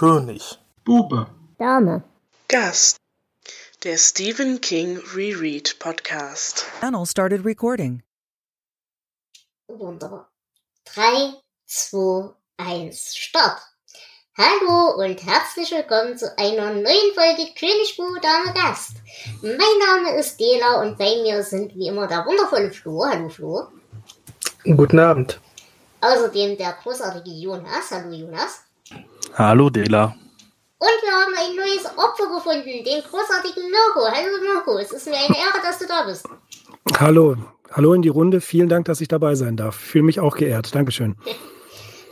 König. Bube. Dame. Gast. Der Stephen King Reread Podcast. Channel started recording. Wunderbar. 3, 2, 1, Start. Hallo und herzlich willkommen zu einer neuen Folge König, Bube, Dame, Gast. Mein Name ist Dela und bei mir sind wie immer der wundervolle Flo. Hallo Flo. Guten Abend. Außerdem der großartige Jonas. Hallo Jonas. Hallo Dela. Und wir haben ein neues Opfer gefunden, den großartigen Mirko. Hallo Mirko, es ist mir eine Ehre, dass du da bist. Hallo, hallo in die Runde. Vielen Dank, dass ich dabei sein darf. Fühle mich auch geehrt. Dankeschön.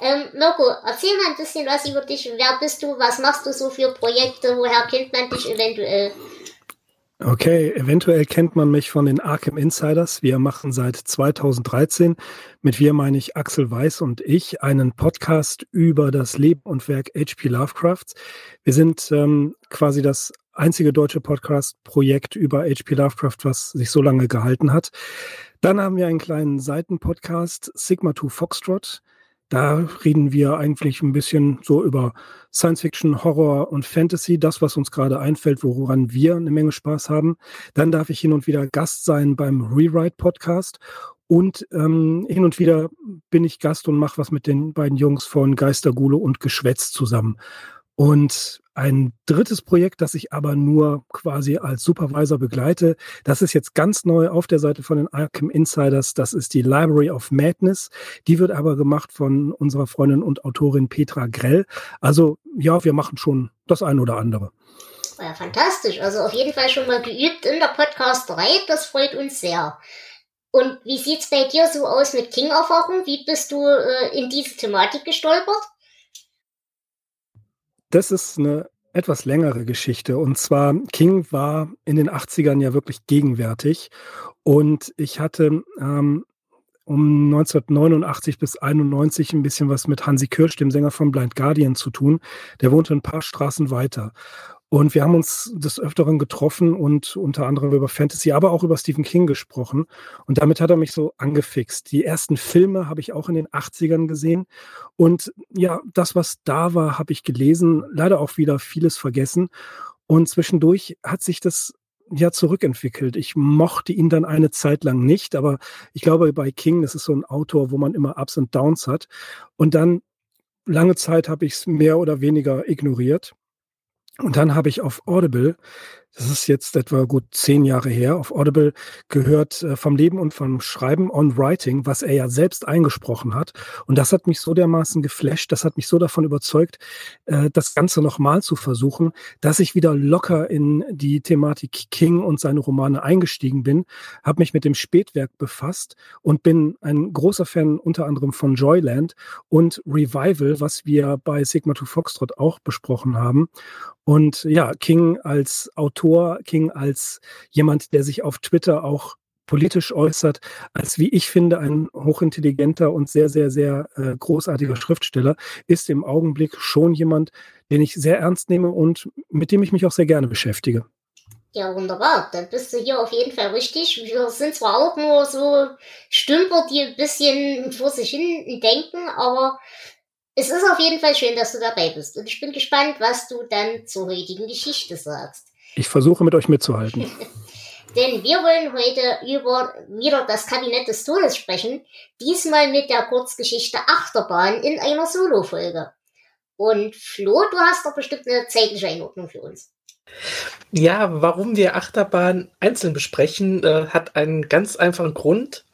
Ähm, Mirko, erzähl mal ein bisschen was über dich. Wer bist du? Was machst du so für Projekte? Woher kennt man dich eventuell? Okay, eventuell kennt man mich von den Arkham Insiders. Wir machen seit 2013, mit wir meine ich Axel Weiß und ich, einen Podcast über das Leben und Werk H.P. Lovecrafts. Wir sind ähm, quasi das einzige deutsche Podcast-Projekt über H.P. Lovecraft, was sich so lange gehalten hat. Dann haben wir einen kleinen Seitenpodcast, Sigma 2 Foxtrot. Da reden wir eigentlich ein bisschen so über Science Fiction, Horror und Fantasy, das, was uns gerade einfällt, woran wir eine Menge Spaß haben. Dann darf ich hin und wieder Gast sein beim Rewrite Podcast und ähm, hin und wieder bin ich Gast und mache was mit den beiden Jungs von Geistergule und Geschwätz zusammen. Und ein drittes Projekt, das ich aber nur quasi als Supervisor begleite, das ist jetzt ganz neu auf der Seite von den Arkham Insiders. Das ist die Library of Madness. Die wird aber gemacht von unserer Freundin und Autorin Petra Grell. Also ja, wir machen schon das ein oder andere. Ja, fantastisch. Also auf jeden Fall schon mal geübt in der Podcasterei. Das freut uns sehr. Und wie sieht's bei dir so aus mit King-Erfahrung? Wie bist du äh, in diese Thematik gestolpert? Das ist eine etwas längere Geschichte. Und zwar, King war in den 80ern ja wirklich gegenwärtig. Und ich hatte ähm, um 1989 bis 91 ein bisschen was mit Hansi Kirsch, dem Sänger von Blind Guardian, zu tun. Der wohnte ein paar Straßen weiter. Und wir haben uns des Öfteren getroffen und unter anderem über Fantasy, aber auch über Stephen King gesprochen. Und damit hat er mich so angefixt. Die ersten Filme habe ich auch in den 80ern gesehen. Und ja, das, was da war, habe ich gelesen. Leider auch wieder vieles vergessen. Und zwischendurch hat sich das ja zurückentwickelt. Ich mochte ihn dann eine Zeit lang nicht, aber ich glaube, bei King, das ist so ein Autor, wo man immer Ups und Downs hat. Und dann lange Zeit habe ich es mehr oder weniger ignoriert. Und dann habe ich auf Audible das ist jetzt etwa gut zehn Jahre her, auf Audible gehört äh, vom Leben und vom Schreiben on Writing, was er ja selbst eingesprochen hat. Und das hat mich so dermaßen geflasht, das hat mich so davon überzeugt, äh, das Ganze nochmal zu versuchen, dass ich wieder locker in die Thematik King und seine Romane eingestiegen bin, habe mich mit dem Spätwerk befasst und bin ein großer Fan unter anderem von Joyland und Revival, was wir bei Sigma 2 Foxtrot auch besprochen haben. Und ja, King als Autor, King als jemand, der sich auf Twitter auch politisch äußert, als wie ich finde, ein hochintelligenter und sehr, sehr, sehr äh, großartiger Schriftsteller, ist im Augenblick schon jemand, den ich sehr ernst nehme und mit dem ich mich auch sehr gerne beschäftige. Ja, wunderbar. Dann bist du hier auf jeden Fall richtig. Wir sind zwar auch nur so Stümper, die ein bisschen vor sich hin denken, aber es ist auf jeden Fall schön, dass du dabei bist. Und ich bin gespannt, was du dann zur heutigen Geschichte sagst. Ich versuche mit euch mitzuhalten. Denn wir wollen heute über wieder das Kabinett des Todes sprechen. Diesmal mit der Kurzgeschichte Achterbahn in einer Solo-Folge. Und Flo, du hast doch bestimmt eine zeitliche Einordnung für uns. Ja, warum wir Achterbahn einzeln besprechen, äh, hat einen ganz einfachen Grund.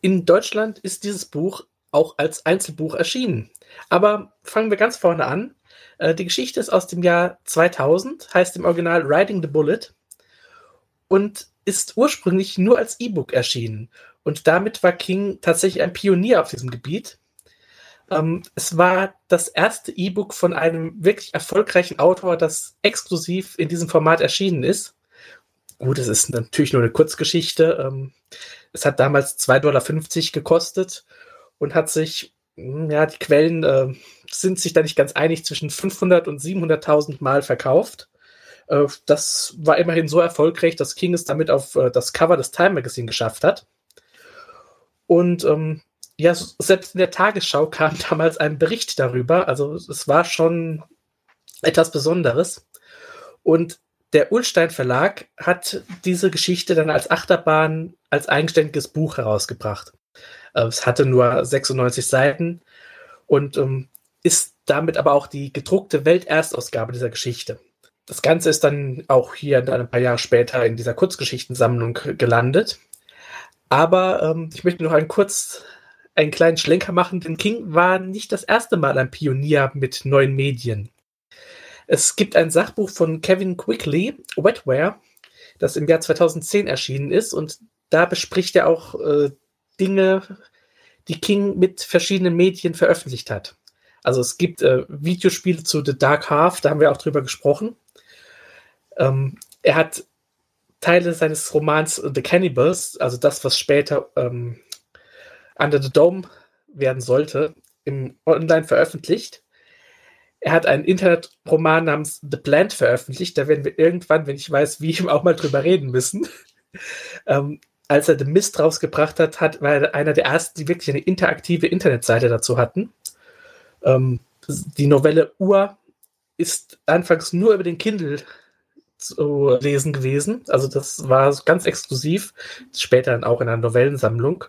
In Deutschland ist dieses Buch auch als Einzelbuch erschienen. Aber fangen wir ganz vorne an. Äh, die Geschichte ist aus dem Jahr 2000, heißt im Original Riding the Bullet und ist ursprünglich nur als E-Book erschienen. Und damit war King tatsächlich ein Pionier auf diesem Gebiet. Ähm, es war das erste E-Book von einem wirklich erfolgreichen Autor, das exklusiv in diesem Format erschienen ist. Gut, es ist natürlich nur eine Kurzgeschichte. Ähm, es hat damals 2,50 Dollar gekostet und hat sich ja, die Quellen äh, sind sich da nicht ganz einig, zwischen 500 und 700.000 Mal verkauft. Äh, das war immerhin so erfolgreich, dass King es damit auf äh, das Cover des Time Magazine geschafft hat. Und ähm, ja, selbst in der Tagesschau kam damals ein Bericht darüber. Also es war schon etwas Besonderes. Und der Ulstein Verlag hat diese Geschichte dann als Achterbahn, als eigenständiges Buch herausgebracht. Äh, es hatte nur 96 Seiten und ähm, ist damit aber auch die gedruckte Welterstausgabe dieser Geschichte. Das Ganze ist dann auch hier dann ein paar Jahre später in dieser Kurzgeschichtensammlung gelandet. Aber ähm, ich möchte noch einen kurz einen kleinen Schlenker machen, denn King war nicht das erste Mal ein Pionier mit neuen Medien. Es gibt ein Sachbuch von Kevin Quickly, Wetware, das im Jahr 2010 erschienen ist und da bespricht er auch äh, Dinge, die King mit verschiedenen Medien veröffentlicht hat. Also es gibt äh, Videospiele zu The Dark Half, da haben wir auch drüber gesprochen. Ähm, er hat Teile seines Romans The Cannibals, also das, was später ähm, Under the Dome werden sollte, im Online veröffentlicht. Er hat einen Internetroman namens The Plant veröffentlicht. Da werden wir irgendwann, wenn ich weiß, wie, auch mal drüber reden müssen. ähm, als er The Mist rausgebracht hat, hat, war er einer der ersten, die wirklich eine interaktive Internetseite dazu hatten. Ähm, die Novelle Ur ist anfangs nur über den Kindle zu lesen gewesen. Also das war ganz exklusiv, später dann auch in einer Novellensammlung.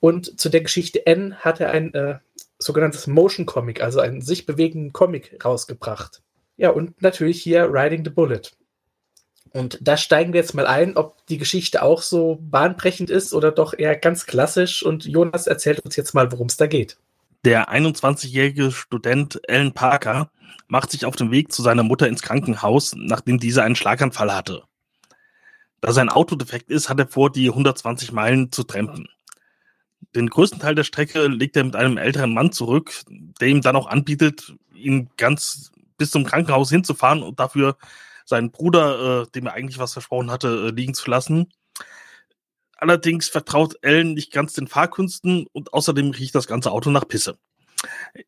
Und zu der Geschichte N hat er ein äh, sogenanntes Motion Comic, also einen sich bewegenden Comic rausgebracht. Ja, und natürlich hier Riding the Bullet. Und da steigen wir jetzt mal ein, ob die Geschichte auch so bahnbrechend ist oder doch eher ganz klassisch. Und Jonas erzählt uns jetzt mal, worum es da geht. Der 21-jährige Student Alan Parker macht sich auf den Weg zu seiner Mutter ins Krankenhaus, nachdem diese einen Schlaganfall hatte. Da sein Auto defekt ist, hat er vor, die 120 Meilen zu trampen. Den größten Teil der Strecke legt er mit einem älteren Mann zurück, der ihm dann auch anbietet, ihn ganz bis zum Krankenhaus hinzufahren und dafür seinen Bruder, äh, dem er eigentlich was versprochen hatte, äh, liegen zu lassen. Allerdings vertraut Ellen nicht ganz den Fahrkünsten und außerdem riecht das ganze Auto nach Pisse.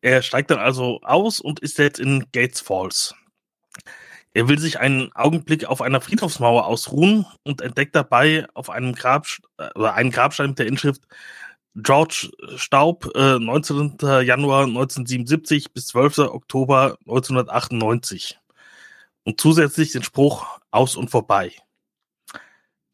Er steigt dann also aus und ist jetzt in Gates Falls. Er will sich einen Augenblick auf einer Friedhofsmauer ausruhen und entdeckt dabei auf einem Grab, äh, oder einen Grabstein mit der Inschrift George Staub, äh, 19. Januar 1977 bis 12. Oktober 1998. Und zusätzlich den Spruch aus und vorbei.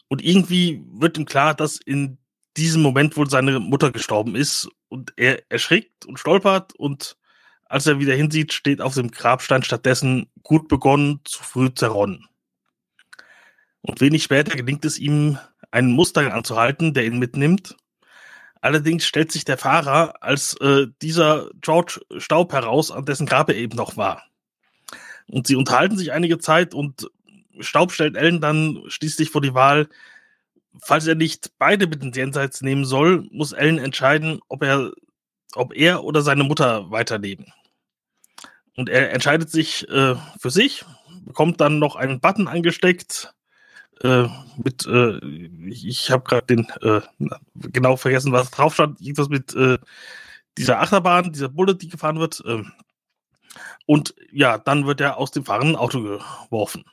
Und irgendwie wird ihm klar, dass in diesem Moment wohl seine Mutter gestorben ist und er erschrickt und stolpert und als er wieder hinsieht, steht auf dem Grabstein stattdessen gut begonnen, zu früh zerronnen. Und wenig später gelingt es ihm, einen Mustang anzuhalten, der ihn mitnimmt. Allerdings stellt sich der Fahrer als äh, dieser George Staub heraus, an dessen Grab er eben noch war. Und sie unterhalten sich einige Zeit und Staub stellt Ellen dann schließlich vor die Wahl, falls er nicht beide mit ins Jenseits nehmen soll, muss Ellen entscheiden, ob er, ob er oder seine Mutter weiterleben. Und er entscheidet sich äh, für sich, bekommt dann noch einen Button angesteckt. Äh, mit, äh, ich, habe gerade den äh, genau vergessen, was drauf stand. Irgendwas mit äh, dieser Achterbahn, dieser Bullet, die gefahren wird. Und ja, dann wird er aus dem fahrenden Auto geworfen.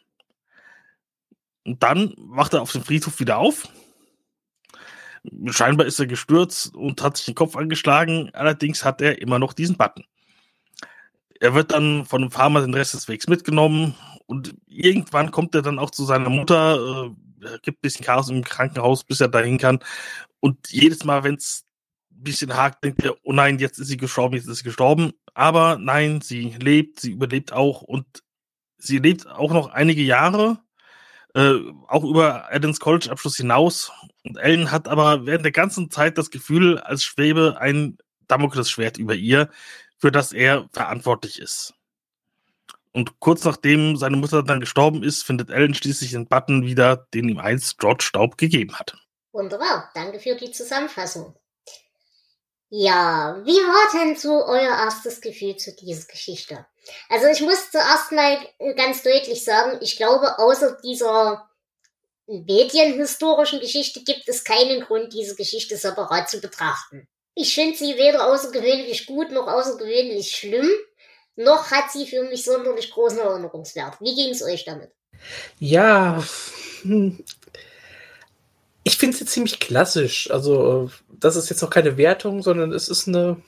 Und dann wacht er auf dem Friedhof wieder auf. Scheinbar ist er gestürzt und hat sich den Kopf angeschlagen. Allerdings hat er immer noch diesen Button. Er wird dann von dem Farmer den Rest des Wegs mitgenommen und irgendwann kommt er dann auch zu seiner Mutter. Äh, er gibt ein bisschen Chaos im Krankenhaus, bis er dahin kann. Und jedes Mal, wenn es bisschen hakt, denkt er, oh nein, jetzt ist sie gestorben, jetzt ist sie gestorben. Aber nein, sie lebt, sie überlebt auch und sie lebt auch noch einige Jahre äh, auch über Adams College-Abschluss hinaus. Und Ellen hat aber während der ganzen Zeit das Gefühl, als schwebe ein Damoklesschwert über ihr, für das er verantwortlich ist. Und kurz nachdem seine Mutter dann gestorben ist, findet Ellen schließlich den Button wieder, den ihm einst George Staub gegeben hat. Wunderbar, danke für die Zusammenfassung. Ja, wie war denn so euer erstes Gefühl zu dieser Geschichte? Also ich muss zuerst mal ganz deutlich sagen, ich glaube, außer dieser medienhistorischen Geschichte gibt es keinen Grund, diese Geschichte separat zu betrachten. Ich finde sie weder außergewöhnlich gut noch außergewöhnlich schlimm, noch hat sie für mich sonderlich großen Erinnerungswert. Wie ging es euch damit? Ja, ich finde sie ziemlich klassisch. Also, das ist jetzt auch keine Wertung, sondern es ist eine,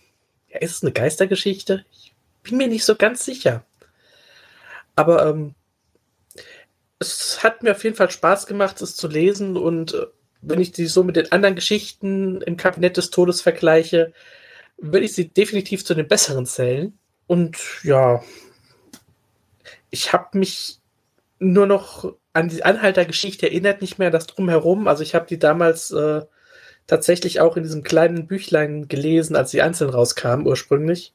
ja, ist es eine Geistergeschichte? Ich bin mir nicht so ganz sicher. Aber ähm, es hat mir auf jeden Fall Spaß gemacht, es zu lesen und äh, wenn ich die so mit den anderen Geschichten im Kabinett des Todes vergleiche, würde ich sie definitiv zu den besseren zählen. Und ja, ich habe mich nur noch an die Anhaltergeschichte erinnert, nicht mehr das drumherum. Also ich habe die damals äh, tatsächlich auch in diesem kleinen Büchlein gelesen, als sie einzeln rauskamen ursprünglich.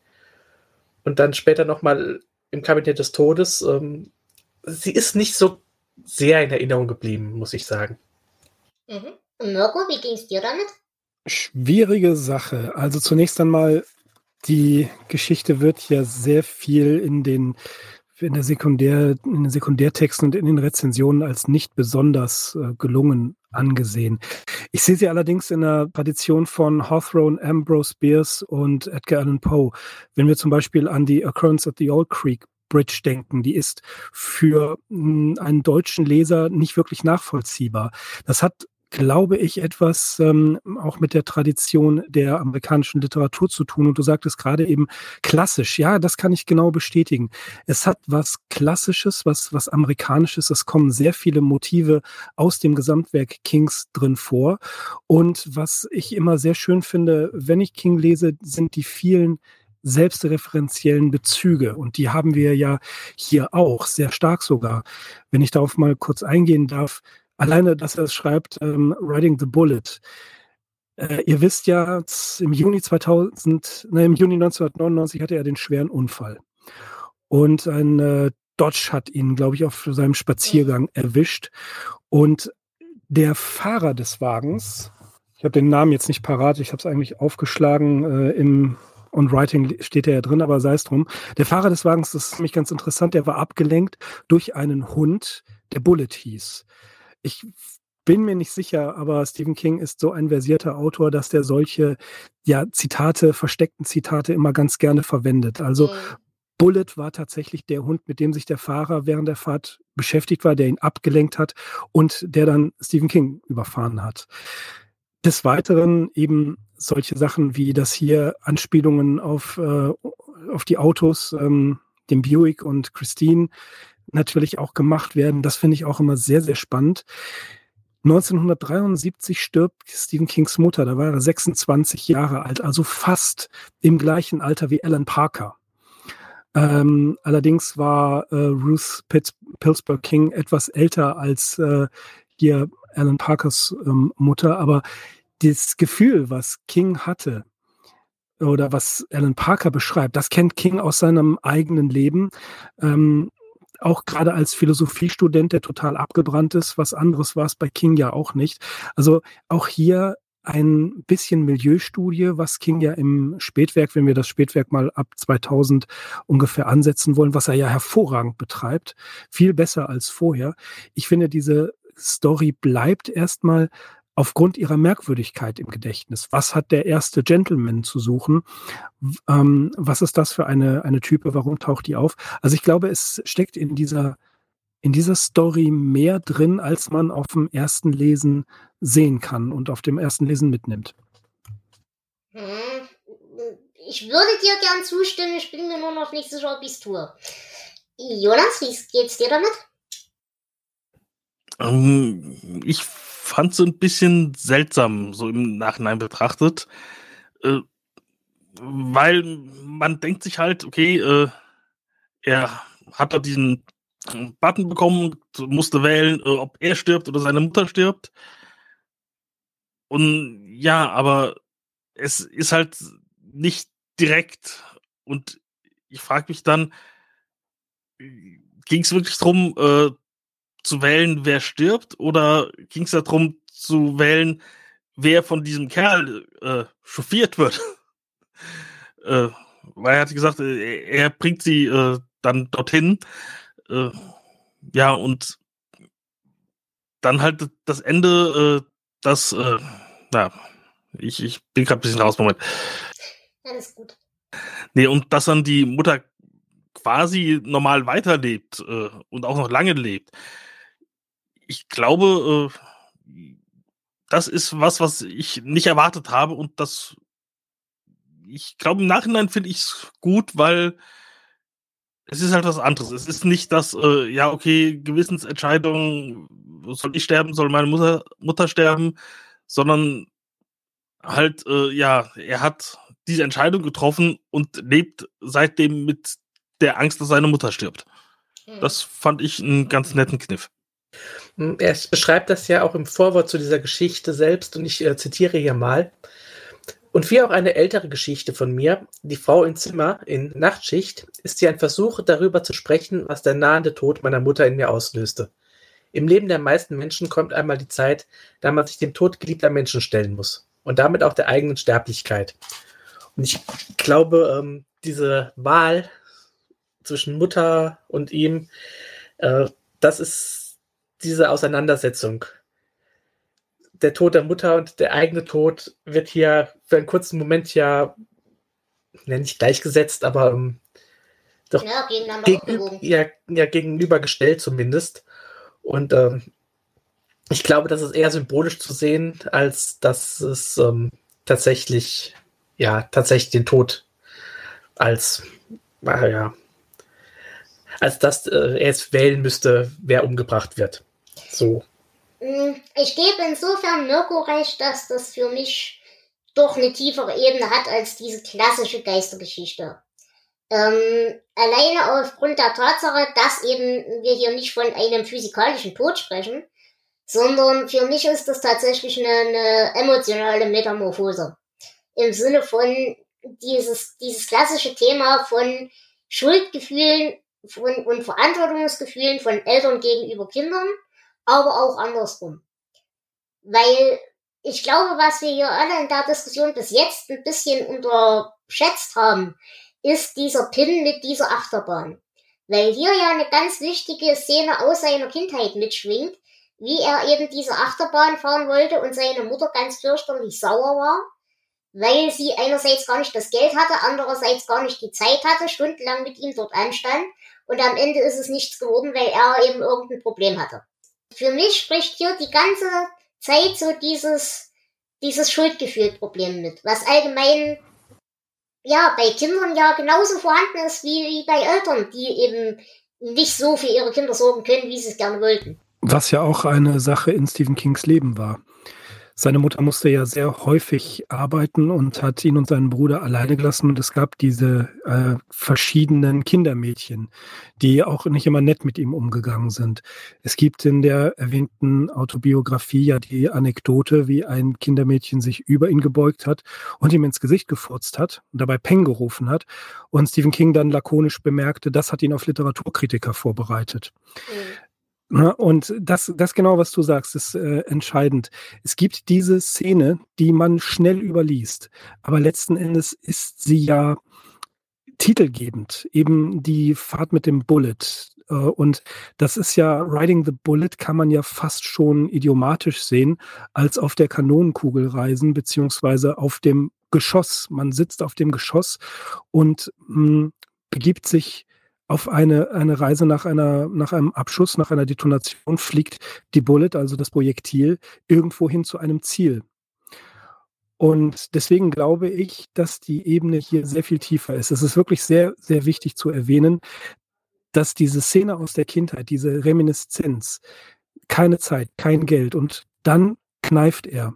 Und dann später nochmal im Kabinett des Todes. Ähm, sie ist nicht so sehr in Erinnerung geblieben, muss ich sagen. Mhm. Mirko, wie ging es dir damit? Schwierige Sache. Also zunächst einmal, die Geschichte wird ja sehr viel in den in der Sekundär, in den Sekundärtexten und in den Rezensionen als nicht besonders äh, gelungen angesehen. Ich sehe sie allerdings in der Tradition von Hawthorne, Ambrose Bierce und Edgar Allan Poe. Wenn wir zum Beispiel an die Occurrence at the Old Creek Bridge denken, die ist für hm, einen deutschen Leser nicht wirklich nachvollziehbar. Das hat glaube ich, etwas ähm, auch mit der Tradition der amerikanischen Literatur zu tun. Und du sagtest gerade eben klassisch. Ja, das kann ich genau bestätigen. Es hat was Klassisches, was, was Amerikanisches. Es kommen sehr viele Motive aus dem Gesamtwerk Kings drin vor. Und was ich immer sehr schön finde, wenn ich King lese, sind die vielen selbstreferenziellen Bezüge. Und die haben wir ja hier auch, sehr stark sogar. Wenn ich darauf mal kurz eingehen darf, Alleine, dass er es schreibt, ähm, Riding the Bullet. Äh, ihr wisst ja, im Juni 2000, ne, im Juni 1999 hatte er den schweren Unfall. Und ein äh, Dodge hat ihn, glaube ich, auf seinem Spaziergang erwischt. Und der Fahrer des Wagens, ich habe den Namen jetzt nicht parat, ich habe es eigentlich aufgeschlagen äh, im und Writing steht er ja drin, aber sei es drum. Der Fahrer des Wagens, das ist nämlich ganz interessant, der war abgelenkt durch einen Hund, der Bullet hieß ich bin mir nicht sicher, aber Stephen King ist so ein versierter Autor, dass der solche ja, Zitate, versteckten Zitate immer ganz gerne verwendet. Also mhm. Bullet war tatsächlich der Hund, mit dem sich der Fahrer während der Fahrt beschäftigt war, der ihn abgelenkt hat und der dann Stephen King überfahren hat. Des Weiteren eben solche Sachen wie, dass hier Anspielungen auf, äh, auf die Autos, ähm, dem Buick und Christine, natürlich auch gemacht werden. Das finde ich auch immer sehr, sehr spannend. 1973 stirbt Stephen Kings Mutter, da war er 26 Jahre alt, also fast im gleichen Alter wie Alan Parker. Ähm, allerdings war äh, Ruth Pitts, Pillsbury King etwas älter als äh, hier Alan Parkers ähm, Mutter, aber das Gefühl, was King hatte, oder was Alan Parker beschreibt, das kennt King aus seinem eigenen Leben. Ähm, auch gerade als Philosophiestudent, der total abgebrannt ist. Was anderes war es bei King ja auch nicht. Also auch hier ein bisschen Milieustudie, was King ja im Spätwerk, wenn wir das Spätwerk mal ab 2000 ungefähr ansetzen wollen, was er ja hervorragend betreibt, viel besser als vorher. Ich finde, diese Story bleibt erstmal aufgrund ihrer Merkwürdigkeit im Gedächtnis. Was hat der erste Gentleman zu suchen? Ähm, was ist das für eine, eine Type? Warum taucht die auf? Also ich glaube, es steckt in dieser, in dieser Story mehr drin, als man auf dem ersten Lesen sehen kann und auf dem ersten Lesen mitnimmt. Hm, ich würde dir gern zustimmen, ich bin mir nur noch nicht sicher, ob ich es tue. Jonas, wie geht's dir damit? Um, ähm, ich fand so ein bisschen seltsam, so im Nachhinein betrachtet. Äh, weil man denkt sich halt, okay, äh, er hat da diesen Button bekommen, musste wählen, äh, ob er stirbt oder seine Mutter stirbt. Und ja, aber es ist halt nicht direkt. Und ich frage mich dann, ging es wirklich darum, äh, zu wählen, wer stirbt, oder ging es darum zu wählen, wer von diesem Kerl äh, chauffiert wird? äh, weil er hat gesagt, äh, er bringt sie äh, dann dorthin. Äh, ja, und dann halt das Ende, äh, das, äh, ja, ich, ich bin gerade ein bisschen raus, Moment. Alles gut. Nee, und dass dann die Mutter quasi normal weiterlebt äh, und auch noch lange lebt ich glaube, äh, das ist was, was ich nicht erwartet habe und das, ich glaube, im Nachhinein finde ich es gut, weil es ist halt was anderes. Es ist nicht das, äh, ja, okay, Gewissensentscheidung, soll ich sterben, soll meine Mutter, Mutter sterben, sondern halt, äh, ja, er hat diese Entscheidung getroffen und lebt seitdem mit der Angst, dass seine Mutter stirbt. Mhm. Das fand ich einen ganz netten Kniff. Hm, er beschreibt das ja auch im Vorwort zu dieser Geschichte selbst und ich äh, zitiere hier mal. Und wie auch eine ältere Geschichte von mir, die Frau im Zimmer in Nachtschicht, ist sie ein Versuch, darüber zu sprechen, was der nahende Tod meiner Mutter in mir auslöste. Im Leben der meisten Menschen kommt einmal die Zeit, da man sich dem Tod geliebter Menschen stellen muss und damit auch der eigenen Sterblichkeit. Und ich glaube, ähm, diese Wahl zwischen Mutter und ihm, äh, das ist diese Auseinandersetzung. Der Tod der Mutter und der eigene Tod wird hier für einen kurzen Moment ja, nenne ich gleichgesetzt, aber ähm, doch ja, gegen, ja, ja, gegenübergestellt zumindest. Und ähm, ich glaube, das ist eher symbolisch zu sehen, als dass es ähm, tatsächlich, ja, tatsächlich den Tod als, äh, ja, als dass äh, er es wählen müsste, wer umgebracht wird. So. Mm, ich gebe insofern Mirko recht, dass das für mich doch eine tiefere Ebene hat als diese klassische Geistergeschichte. Ähm, alleine aufgrund der Tatsache, dass eben wir hier nicht von einem physikalischen Tod sprechen, sondern für mich ist das tatsächlich eine, eine emotionale Metamorphose. Im Sinne von dieses, dieses klassische Thema von Schuldgefühlen von, und Verantwortungsgefühlen von Eltern gegenüber Kindern, aber auch andersrum. Weil ich glaube, was wir hier alle in der Diskussion bis jetzt ein bisschen unterschätzt haben, ist dieser Pin mit dieser Achterbahn. Weil hier ja eine ganz wichtige Szene aus seiner Kindheit mitschwingt, wie er eben diese Achterbahn fahren wollte und seine Mutter ganz fürchterlich sauer war, weil sie einerseits gar nicht das Geld hatte, andererseits gar nicht die Zeit hatte, stundenlang mit ihm dort anstand und am Ende ist es nichts geworden, weil er eben irgendein Problem hatte. Für mich spricht hier die ganze Zeit so dieses, dieses Schuldgefühlproblem mit, was allgemein ja bei Kindern ja genauso vorhanden ist wie, bei Eltern, die eben nicht so für ihre Kinder sorgen können, wie sie es gerne wollten. Was ja auch eine Sache in Stephen Kings Leben war. Seine Mutter musste ja sehr häufig arbeiten und hat ihn und seinen Bruder alleine gelassen. Und es gab diese äh, verschiedenen Kindermädchen, die auch nicht immer nett mit ihm umgegangen sind. Es gibt in der erwähnten Autobiografie ja die Anekdote, wie ein Kindermädchen sich über ihn gebeugt hat und ihm ins Gesicht gefurzt hat und dabei Peng gerufen hat. Und Stephen King dann lakonisch bemerkte, das hat ihn auf Literaturkritiker vorbereitet. Mhm. Ne, und das, das genau, was du sagst, ist äh, entscheidend. Es gibt diese Szene, die man schnell überliest, aber letzten Endes ist sie ja titelgebend, eben die Fahrt mit dem Bullet. Äh, und das ist ja, Riding the Bullet kann man ja fast schon idiomatisch sehen, als auf der Kanonenkugel reisen, beziehungsweise auf dem Geschoss. Man sitzt auf dem Geschoss und mh, hm, begibt sich auf eine, eine Reise nach, einer, nach einem Abschuss, nach einer Detonation fliegt die Bullet, also das Projektil, irgendwo hin zu einem Ziel. Und deswegen glaube ich, dass die Ebene hier sehr viel tiefer ist. Es ist wirklich sehr, sehr wichtig zu erwähnen, dass diese Szene aus der Kindheit, diese Reminiszenz, keine Zeit, kein Geld und dann kneift er.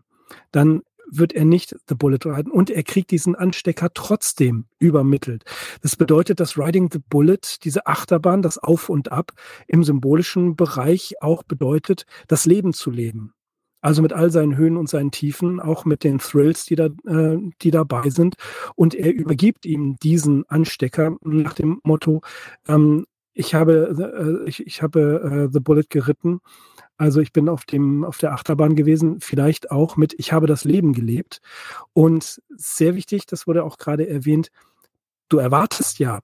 Dann wird er nicht The Bullet reiten und er kriegt diesen Anstecker trotzdem übermittelt. Das bedeutet, dass Riding the Bullet, diese Achterbahn, das Auf und Ab im symbolischen Bereich auch bedeutet, das Leben zu leben. Also mit all seinen Höhen und seinen Tiefen, auch mit den Thrills, die da, äh, die dabei sind. Und er übergibt ihm diesen Anstecker nach dem Motto, ähm, ich habe, äh, ich, ich habe äh, The Bullet geritten also ich bin auf dem, auf der Achterbahn gewesen, vielleicht auch mit, ich habe das Leben gelebt. Und sehr wichtig, das wurde auch gerade erwähnt, du erwartest ja,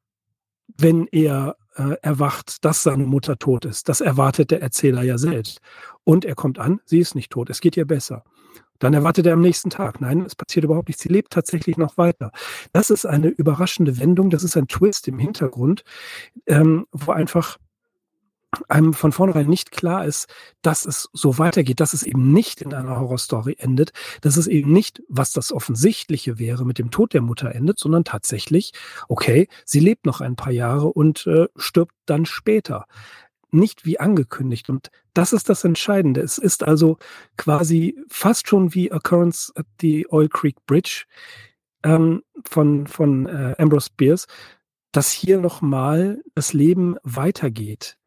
wenn er äh, erwacht, dass seine Mutter tot ist. Das erwartet der Erzähler ja selbst. Und er kommt an, sie ist nicht tot, es geht ihr besser. Dann erwartet er am nächsten Tag, nein, es passiert überhaupt nichts, sie lebt tatsächlich noch weiter. Das ist eine überraschende Wendung, das ist ein Twist im Hintergrund, ähm, wo einfach einem von vornherein nicht klar ist, dass es so weitergeht, dass es eben nicht in einer Horrorstory endet, dass es eben nicht, was das Offensichtliche wäre, mit dem Tod der Mutter endet, sondern tatsächlich, okay, sie lebt noch ein paar Jahre und äh, stirbt dann später. Nicht wie angekündigt. Und das ist das Entscheidende. Es ist also quasi fast schon wie Occurrence at the Oil Creek Bridge ähm, von, von äh, Ambrose Bierce, dass hier nochmal das Leben weitergeht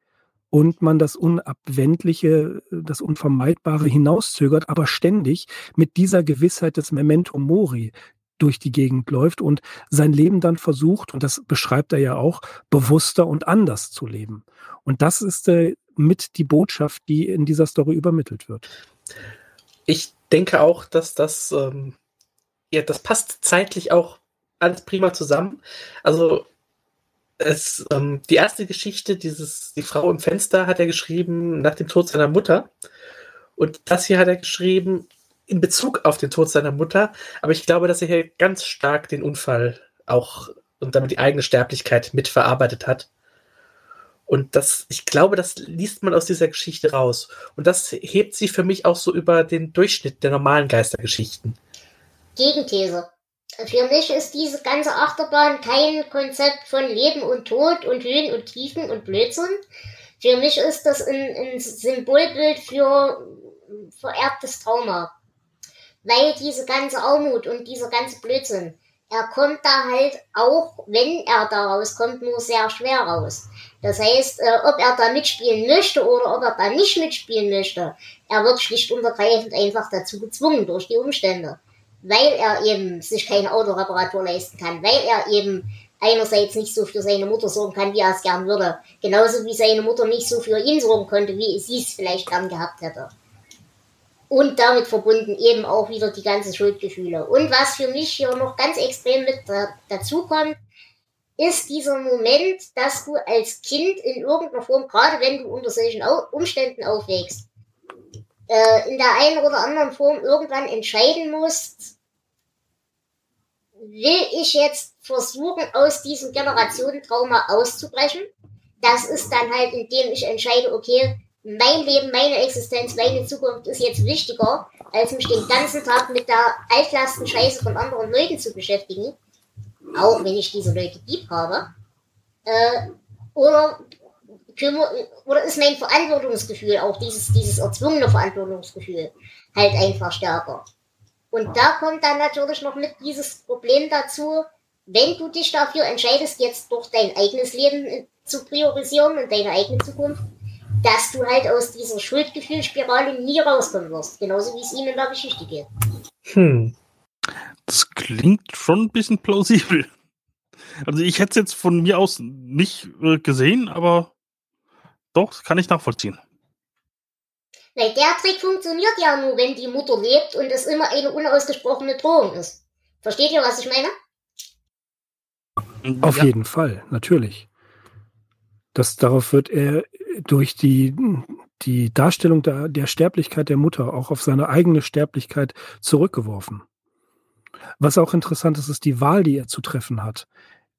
und man das Unabwendliche, das Unvermeidbare hinauszögert, aber ständig mit dieser Gewissheit des Memento Mori durch die Gegend läuft und sein Leben dann versucht, und das beschreibt er ja auch, bewusster und anders zu leben. Und das ist äh, mit die Botschaft, die in dieser Story übermittelt wird. Ich denke auch, dass das, ähm, ja, das passt zeitlich auch alles prima zusammen. Also es, ähm, die erste Geschichte, dieses, die Frau im Fenster, hat er geschrieben nach dem Tod seiner Mutter. Und das hier hat er geschrieben in Bezug auf den Tod seiner Mutter. Aber ich glaube, dass er hier ganz stark den Unfall auch und damit die eigene Sterblichkeit mitverarbeitet hat. Und das, ich glaube, das liest man aus dieser Geschichte raus. Und das hebt sie für mich auch so über den Durchschnitt der normalen Geistergeschichten. Gegenthese. Für mich ist diese ganze Achterbahn kein Konzept von Leben und Tod und Höhen und Tiefen und Blödsinn. Für mich ist das ein, ein Symbolbild für vererbtes Trauma. Weil diese ganze Armut und dieser ganze Blödsinn, er kommt da halt auch, wenn er da rauskommt, nur sehr schwer raus. Das heißt, äh, ob er da mitspielen möchte oder ob er da nicht mitspielen möchte, er wird schlicht und ergreifend einfach dazu gezwungen durch die Umstände weil er eben sich keine Autoreparatur leisten kann, weil er eben einerseits nicht so für seine Mutter sorgen kann, wie er es gern würde, genauso wie seine Mutter nicht so für ihn sorgen konnte, wie sie es vielleicht gern gehabt hätte. Und damit verbunden eben auch wieder die ganzen Schuldgefühle. Und was für mich hier noch ganz extrem mit dazu kommt, ist dieser Moment, dass du als Kind in irgendeiner Form, gerade wenn du unter solchen Umständen aufwächst, äh, in der einen oder anderen Form irgendwann entscheiden musst, will ich jetzt versuchen, aus diesem Generationentrauma auszubrechen. Das ist dann halt, indem ich entscheide, okay, mein Leben, meine Existenz, meine Zukunft ist jetzt wichtiger, als mich den ganzen Tag mit der altlasten Scheiße von anderen Leuten zu beschäftigen. Auch wenn ich diese Leute lieb habe. Äh, oder, oder ist mein Verantwortungsgefühl, auch dieses, dieses erzwungene Verantwortungsgefühl, halt einfach stärker. Und da kommt dann natürlich noch mit dieses Problem dazu, wenn du dich dafür entscheidest, jetzt doch dein eigenes Leben zu priorisieren und deine eigene Zukunft, dass du halt aus dieser Schuldgefühlspirale nie rauskommen wirst. Genauso wie es ihnen in der Geschichte geht. Hm. Das klingt schon ein bisschen plausibel. Also ich hätte es jetzt von mir aus nicht äh, gesehen, aber doch, das kann ich nachvollziehen. Weil der Trick funktioniert ja nur, wenn die Mutter lebt und es immer eine unausgesprochene Drohung ist. Versteht ihr, was ich meine? Auf ja. jeden Fall, natürlich. Das, darauf wird er durch die, die Darstellung der, der Sterblichkeit der Mutter auch auf seine eigene Sterblichkeit zurückgeworfen. Was auch interessant ist, ist die Wahl, die er zu treffen hat.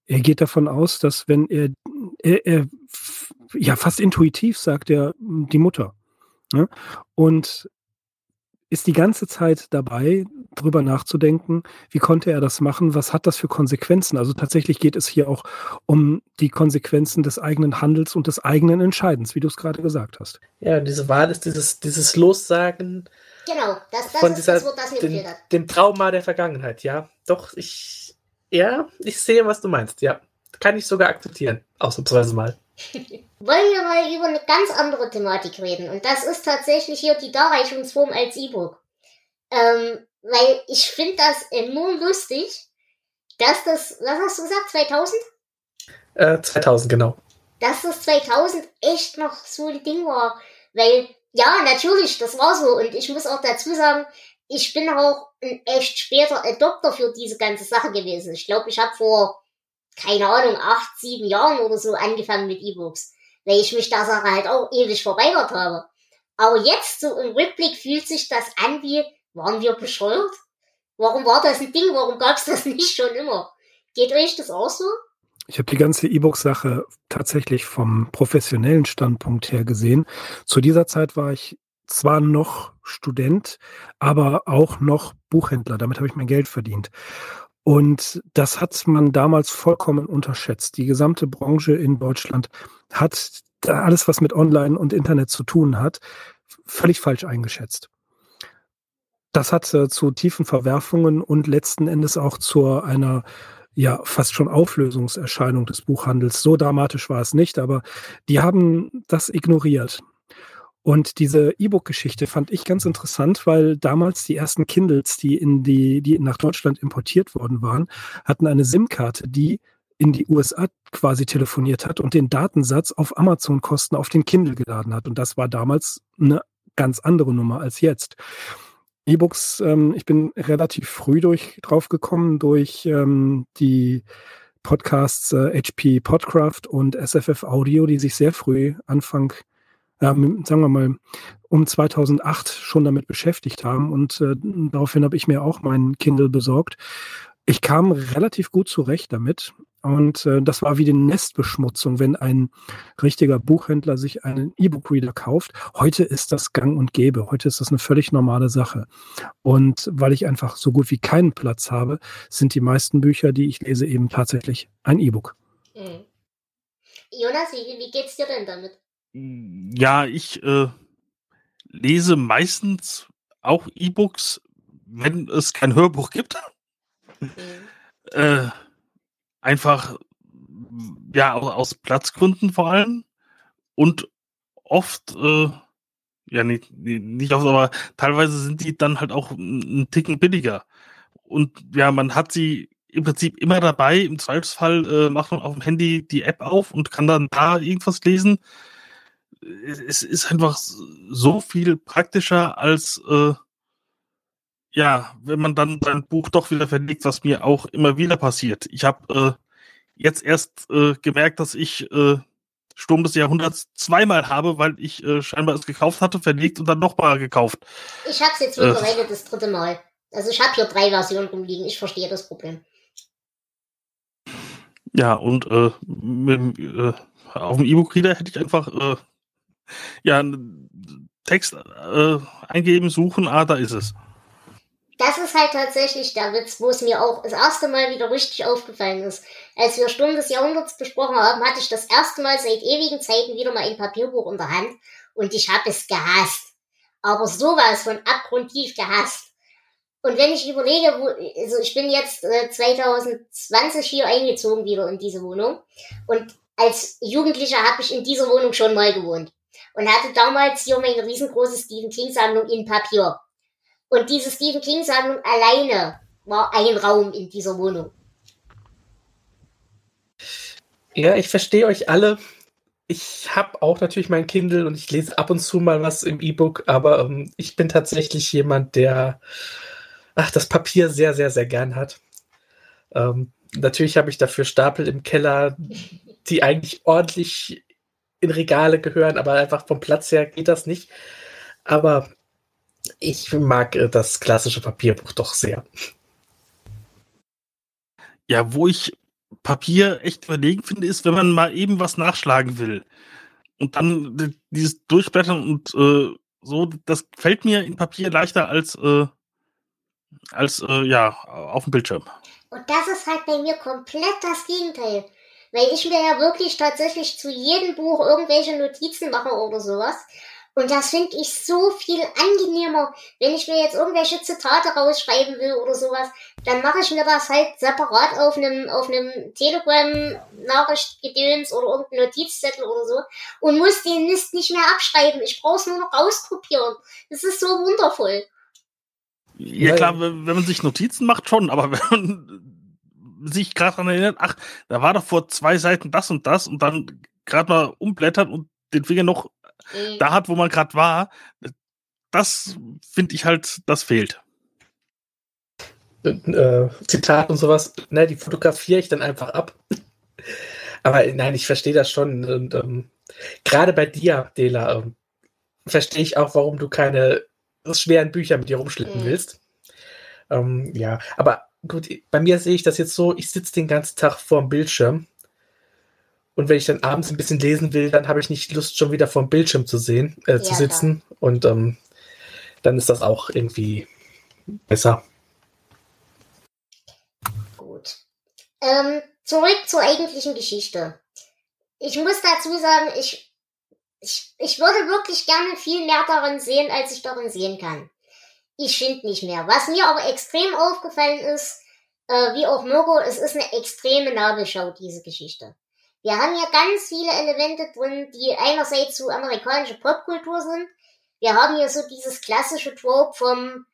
Er geht davon aus, dass wenn er, er, er ja fast intuitiv sagt er die Mutter. Ne? Und ist die ganze Zeit dabei, drüber nachzudenken, wie konnte er das machen, was hat das für Konsequenzen. Also tatsächlich geht es hier auch um die Konsequenzen des eigenen Handels und des eigenen Entscheidens, wie du es gerade gesagt hast. Ja, diese Wahl ist dieses, dieses Lossagen genau, das, das von ist dieser, das, wo das dem, dem Trauma der Vergangenheit, ja. Doch, ich, ja, ich sehe, was du meinst, ja. Kann ich sogar akzeptieren, ausnahmsweise mal. Wollen wir mal über eine ganz andere Thematik reden. Und das ist tatsächlich hier die Darreichungsform als E-Book. Ähm, weil ich finde das enorm lustig, dass das, was hast du gesagt, 2000? Äh, 2000, genau. Dass das 2000 echt noch so ein Ding war. Weil, ja, natürlich, das war so. Und ich muss auch dazu sagen, ich bin auch ein echt später Adopter für diese ganze Sache gewesen. Ich glaube, ich habe vor keine Ahnung, acht, sieben Jahren oder so angefangen mit E-Books, weil ich mich der Sache halt auch ewig verweigert habe. Aber jetzt so im Rückblick fühlt sich das an wie, waren wir bescheuert? Warum war das ein Ding? Warum gab's das nicht schon immer? Geht euch das auch so? Ich habe die ganze E-Book-Sache tatsächlich vom professionellen Standpunkt her gesehen. Zu dieser Zeit war ich zwar noch Student, aber auch noch Buchhändler. Damit habe ich mein Geld verdient. Und das hat man damals vollkommen unterschätzt. Die gesamte Branche in Deutschland hat alles, was mit Online und Internet zu tun hat, völlig falsch eingeschätzt. Das hat äh, zu tiefen Verwerfungen und letzten Endes auch zu einer ja fast schon Auflösungserscheinung des Buchhandels. So dramatisch war es nicht, aber die haben das ignoriert. Und diese E-Book-Geschichte fand ich ganz interessant, weil damals die ersten Kindles, die in die, die nach Deutschland importiert worden waren, hatten eine SIM-Karte, die in die USA quasi telefoniert hat und den Datensatz auf Amazon-Kosten auf den Kindle geladen hat. Und das war damals eine ganz andere Nummer als jetzt. E-Books, ähm, ich bin relativ früh durch, drauf gekommen durch ähm, die Podcasts äh, HP Podcraft und SFF Audio, die sich sehr früh Anfang, ähm, sagen wir mal, um 2008 schon damit beschäftigt haben. Und äh, daraufhin habe ich mir auch meinen Kindle besorgt. Ich kam relativ gut zurecht damit. Und äh, das war wie die Nestbeschmutzung, wenn ein richtiger Buchhändler sich einen E-Book-Reader kauft. Heute ist das gang und gäbe. Heute ist das eine völlig normale Sache. Und weil ich einfach so gut wie keinen Platz habe, sind die meisten Bücher, die ich lese, eben tatsächlich ein E-Book. Mhm. Jonas, wie, wie geht's dir denn damit? Ja, ich äh, lese meistens auch E-Books, wenn es kein Hörbuch gibt. Mhm. äh, einfach, ja, aus Platzgründen vor allem und oft, äh, ja, nicht, nicht oft, aber teilweise sind die dann halt auch einen Ticken billiger. Und ja, man hat sie im Prinzip immer dabei. Im Zweifelsfall äh, macht man auf dem Handy die App auf und kann dann da irgendwas lesen. Es ist einfach so viel praktischer als äh, ja, wenn man dann sein Buch doch wieder verlegt, was mir auch immer wieder passiert. Ich habe äh, jetzt erst äh, gemerkt, dass ich äh, Sturm des Jahrhunderts zweimal habe, weil ich äh, scheinbar es gekauft hatte, verlegt und dann nochmal gekauft. Ich habe es jetzt mittlerweile äh, das dritte Mal. Also ich habe hier drei Versionen rumliegen. Ich verstehe das Problem. Ja, und äh, mit, äh, auf dem E-Book-Reader hätte ich einfach äh, ja, Text äh, eingeben, suchen, ah, da ist es das ist halt tatsächlich der Witz, wo es mir auch das erste Mal wieder richtig aufgefallen ist. Als wir Sturm des Jahrhunderts besprochen haben, hatte ich das erste Mal seit ewigen Zeiten wieder mal ein Papierbuch in der Hand und ich habe es gehasst. Aber sowas von abgrundtief gehasst. Und wenn ich überlege, wo, also ich bin jetzt äh, 2020 hier eingezogen wieder in diese Wohnung und als Jugendlicher habe ich in dieser Wohnung schon mal gewohnt und hatte damals hier meine riesengroße Stephen King Sammlung in Papier. Und diese Stephen King-Sammlung alleine war ein Raum in dieser Wohnung. Ja, ich verstehe euch alle. Ich habe auch natürlich mein Kindle und ich lese ab und zu mal was im E-Book, aber ähm, ich bin tatsächlich jemand, der ach, das Papier sehr, sehr, sehr gern hat. Ähm, natürlich habe ich dafür Stapel im Keller, die eigentlich ordentlich in Regale gehören, aber einfach vom Platz her geht das nicht. Aber ich mag äh, das klassische Papierbuch doch sehr. Ja, wo ich Papier echt überlegen finde, ist, wenn man mal eben was nachschlagen will. Und dann dieses Durchblättern und äh, so, das fällt mir in Papier leichter als, äh, als äh, ja, auf dem Bildschirm. Und das ist halt bei mir komplett das Gegenteil. Weil ich mir ja wirklich tatsächlich zu jedem Buch irgendwelche Notizen mache oder sowas. Und das finde ich so viel angenehmer. Wenn ich mir jetzt irgendwelche Zitate rausschreiben will oder sowas, dann mache ich mir das halt separat auf einem, auf einem Telegram-Nachrichtgedöns oder irgendeinem Notizzettel oder so und muss den Mist nicht mehr abschreiben. Ich brauche es nur noch rauskopieren. Das ist so wundervoll. Ja, klar, wenn man sich Notizen macht, schon, aber wenn man sich gerade daran erinnert, ach, da war doch vor zwei Seiten das und das und dann gerade mal umblättert und den Finger noch mhm. da hat, wo man gerade war, das finde ich halt, das fehlt. Äh, Zitat und sowas, ne, die fotografiere ich dann einfach ab. Aber nein, ich verstehe das schon. Und ähm, gerade bei dir, Dela, ähm, verstehe ich auch, warum du keine schweren Bücher mit dir rumschleppen mhm. willst. Ähm, ja, aber gut, bei mir sehe ich das jetzt so, ich sitze den ganzen Tag vorm Bildschirm Und wenn ich dann abends ein bisschen lesen will, dann habe ich nicht Lust, schon wieder vorm Bildschirm zu sehen, äh, zu sitzen. Klar. Und ähm, dann ist das auch irgendwie besser. Gut. Ähm, zurück zur eigentlichen Geschichte. Ich muss dazu sagen, ich, ich, ich würde wirklich gerne viel mehr darin sehen, als ich darin sehen kann. Ich finde nicht mehr. Was mir aber extrem aufgefallen ist, äh, wie auch Mirko, es ist eine extreme Nabelschau, diese Geschichte. Wir haben hier ganz viele Elemente drin, die einerseits so amerikanische Popkultur sind. Wir haben hier so dieses klassische Trope vom,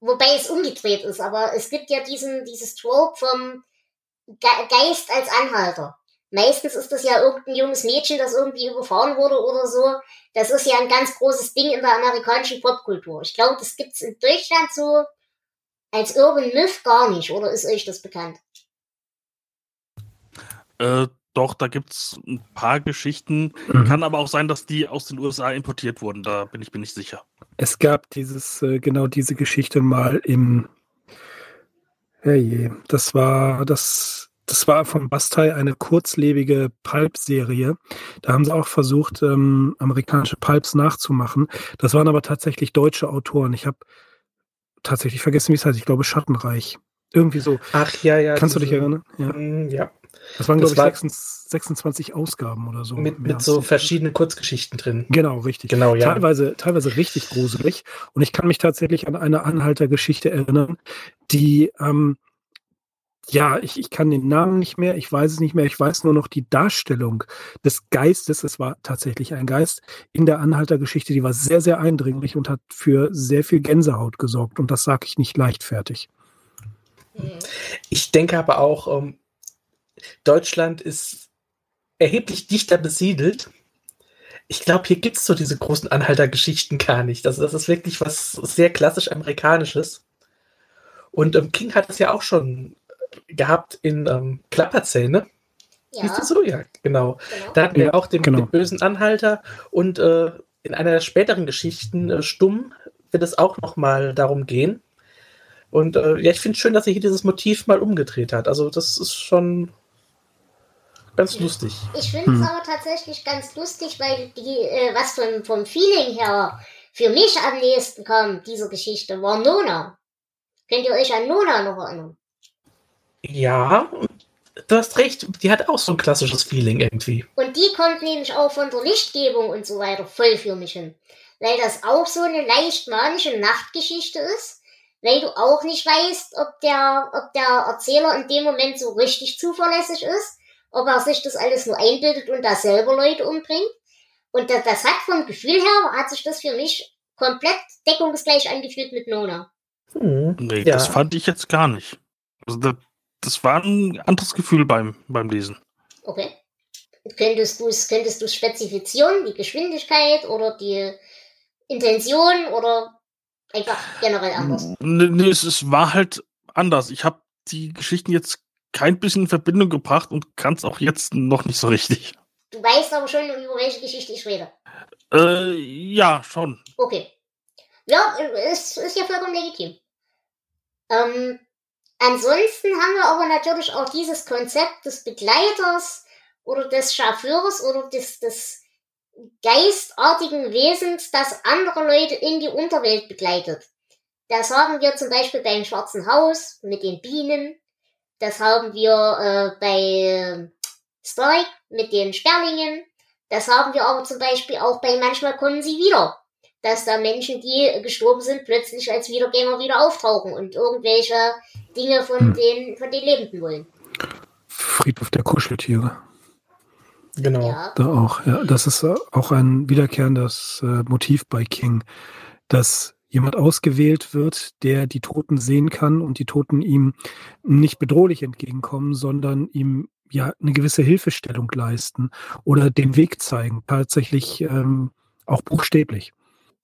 wobei es umgedreht ist, aber es gibt ja diesen, dieses Trope vom Geist als Anhalter. Meistens ist das ja irgendein junges Mädchen, das irgendwie überfahren wurde oder so. Das ist ja ein ganz großes Ding in der amerikanischen Popkultur. Ich glaube, das gibt's in Deutschland so als Urban Myth gar nicht, oder ist euch das bekannt? Äh, doch, da gibt es ein paar Geschichten. Mhm. Kann aber auch sein, dass die aus den USA importiert wurden. Da bin ich mir nicht sicher. Es gab dieses, äh, genau diese Geschichte mal im. Herrje, das war das. Das war von Bastei eine kurzlebige Pulp-Serie. Da haben sie auch versucht, ähm, amerikanische Pulps nachzumachen. Das waren aber tatsächlich deutsche Autoren. Ich habe tatsächlich vergessen, wie es heißt. Ich glaube, Schattenreich. Irgendwie so. Ach ja, ja. Kannst du dich erinnern? Ja. Mm, ja. Das waren, glaube ich, war 26, Ausgaben oder so. Mit, mit so verschiedenen Kurzgeschichten drin. Genau, richtig. Genau, ja. Teilweise, teilweise richtig gruselig. Und ich kann mich tatsächlich an eine Anhaltergeschichte erinnern, die, ähm, ja, ich, ich kann den Namen nicht mehr, ich weiß es nicht mehr, ich weiß nur noch die Darstellung des Geistes, es war tatsächlich ein Geist, in der Anhaltergeschichte, die war sehr, sehr eindringlich und hat für sehr viel Gänsehaut gesorgt. Und das sage ich nicht leichtfertig. Ich denke aber auch, ähm, Deutschland ist erheblich dichter besiedelt. Ich glaube, hier gibt es so diese großen Anhaltergeschichten gar nicht. Also das ist wirklich was sehr klassisch Amerikanisches. Und ähm, King hat es ja auch schon gehabt in ähm, Klapperzähne. Ja. Ist das so? Ja, genau. genau. Da hatten wir auch den, genau. den, bösen Anhalter und äh, in einer der späteren Geschichten, äh, Stumm, wird es auch nochmal darum gehen. Und äh, ja, ich finde es schön, dass er hier dieses Motiv mal umgedreht hat. Also das ist schon ganz lustig. Ich finde es hm. aber tatsächlich ganz lustig, weil die, äh, was vom, vom Feeling her für mich am nächsten kam, diese Geschichte, war Nona. Könnt ihr euch an Nona noch erinnern? Ja, du hast recht, die hat auch so ein klassisches Feeling irgendwie. Und die kommt nämlich auch von der Lichtgebung und so weiter voll für mich hin. Weil das auch so eine leicht manische Nachtgeschichte ist, weil du auch nicht weißt, ob der, ob der Erzähler in dem Moment so richtig zuverlässig ist ob er sich das alles nur einbildet und da selber Leute umbringt. Und das, das hat vom Gefühl her, hat sich das für mich komplett deckungsgleich angefühlt mit Nona. Hm, nee, ja. das fand ich jetzt gar nicht. Also das, war ein anderes Gefühl beim, beim Lesen. Okay. Könntest du es könntest spezifizieren, die Geschwindigkeit oder die Intention oder einfach generell anders? Nee, nee es, es war halt anders. Ich habe die Geschichten jetzt kein bisschen in Verbindung gebracht und kann es auch jetzt noch nicht so richtig. Du weißt aber schon, über welche Geschichte ich rede. Äh, ja, schon. Okay. Ja, es ist ja vollkommen legitim. Ähm, ansonsten haben wir aber natürlich auch dieses Konzept des Begleiters oder des Chauffeurs oder des, des geistartigen Wesens, das andere Leute in die Unterwelt begleitet. Das haben wir zum Beispiel beim Schwarzen Haus mit den Bienen. Das haben wir äh, bei äh, Strike mit den Sperlingen. Das haben wir aber zum Beispiel auch bei Manchmal kommen sie wieder. Dass da Menschen, die gestorben sind, plötzlich als Wiedergänger wieder auftauchen und irgendwelche Dinge von, hm. den, von den Lebenden wollen. Friedhof der Kuscheltiere. Genau. Ja. Da auch, ja. Das ist auch ein wiederkehrendes äh, Motiv bei King, dass jemand ausgewählt wird, der die Toten sehen kann und die Toten ihm nicht bedrohlich entgegenkommen, sondern ihm ja eine gewisse Hilfestellung leisten oder den Weg zeigen, tatsächlich ähm, auch buchstäblich.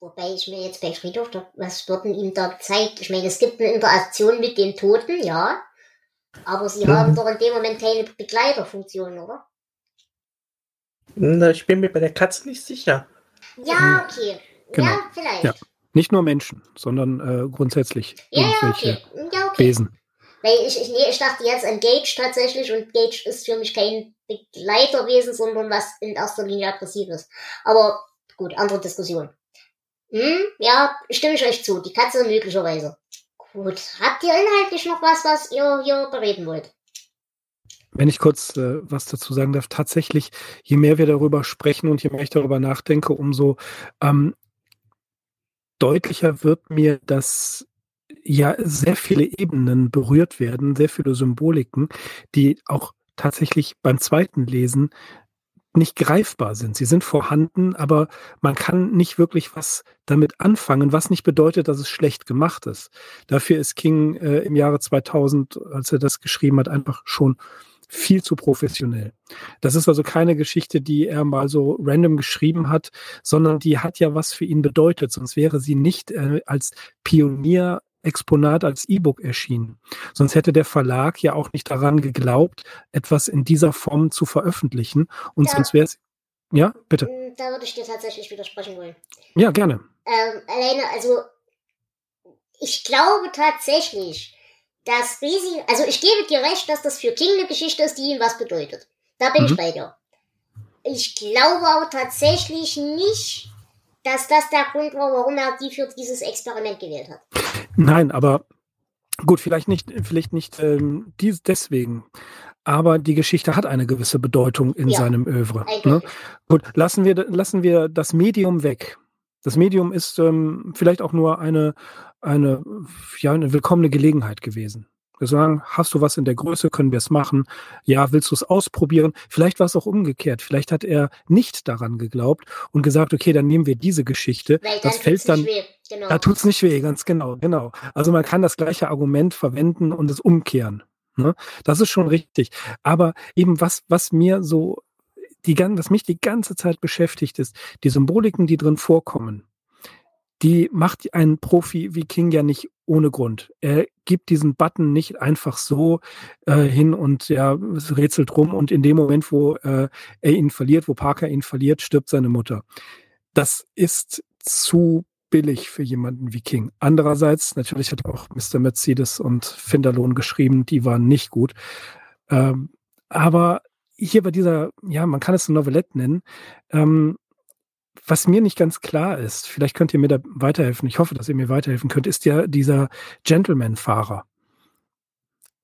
Wobei ich mir jetzt bei Friedhof, was wird denn ihm da gezeigt? Ich meine, es gibt eine Interaktion mit den Toten, ja, aber sie mhm. haben doch in dem Moment keine Begleiterfunktion, oder? Na, ich bin mir bei der Katze nicht sicher. Ja, okay. Genau. Ja, vielleicht. Ja. Nicht nur Menschen, sondern äh, grundsätzlich ja, irgendwelche okay. Ja, okay. Wesen. Weil ich, ich, nee, ich dachte jetzt an Gage tatsächlich und Gage ist für mich kein Begleiterwesen, sondern was in erster Linie aggressiv ist. Aber gut, andere Diskussion. Hm, ja, stimme ich euch zu. Die Katze möglicherweise. Gut. Habt ihr inhaltlich noch was, was ihr hier bereden wollt? Wenn ich kurz äh, was dazu sagen darf, tatsächlich, je mehr wir darüber sprechen und je mehr ich darüber nachdenke, umso ähm, deutlicher wird mir, dass ja sehr viele Ebenen berührt werden, sehr viele Symboliken, die auch tatsächlich beim zweiten Lesen nicht greifbar sind. Sie sind vorhanden, aber man kann nicht wirklich was damit anfangen, was nicht bedeutet, dass es schlecht gemacht ist. Dafür ist King äh, im Jahre 2000, als er das geschrieben hat, einfach schon viel zu professionell. Das ist also keine Geschichte, die er mal so random geschrieben hat, sondern die hat ja was für ihn bedeutet, sonst wäre sie nicht äh, als Pionier Exponat als E-Book erschienen. Sonst hätte der Verlag ja auch nicht daran geglaubt, etwas in dieser Form zu veröffentlichen. Und ja. sonst wäre es. Ja, bitte. Hm, da würde ich dir tatsächlich widersprechen wollen. Ja, gerne. Ähm, alleine, also ich glaube tatsächlich, dass Risi, also ich gebe dir recht, dass das für King eine Geschichte ist, die ihm was bedeutet. Da bin mhm. ich bei dir. Ich glaube aber tatsächlich nicht, dass das der Grund war, warum er die für dieses Experiment gewählt hat. Nein, aber gut, vielleicht nicht, vielleicht nicht ähm, dies, deswegen. Aber die Geschichte hat eine gewisse Bedeutung in ja, seinem Övre. Ne? Gut, lassen wir, lassen wir das Medium weg. Das Medium ist ähm, vielleicht auch nur eine, eine, ja, eine willkommene Gelegenheit gewesen. Wir sagen, hast du was in der Größe, können wir es machen. Ja, willst du es ausprobieren? Vielleicht war es auch umgekehrt. Vielleicht hat er nicht daran geglaubt und gesagt, okay, dann nehmen wir diese Geschichte. Weil das fällt dann. Genau. Da tut's nicht weh, ganz genau, genau. Also man kann das gleiche Argument verwenden und es umkehren. Ne? Das ist schon richtig. Aber eben was, was mir so die, was mich die ganze Zeit beschäftigt, ist die Symboliken, die drin vorkommen die macht ein Profi wie King ja nicht ohne Grund. Er gibt diesen Button nicht einfach so äh, hin und ja, rätselt rum und in dem Moment, wo äh, er ihn verliert, wo Parker ihn verliert, stirbt seine Mutter. Das ist zu billig für jemanden wie King. Andererseits, natürlich hat auch Mr. Mercedes und Finderlohn geschrieben, die waren nicht gut. Ähm, aber hier bei dieser, ja, man kann es eine Novelette nennen, ähm, was mir nicht ganz klar ist, vielleicht könnt ihr mir da weiterhelfen, ich hoffe, dass ihr mir weiterhelfen könnt, ist ja dieser Gentleman-Fahrer.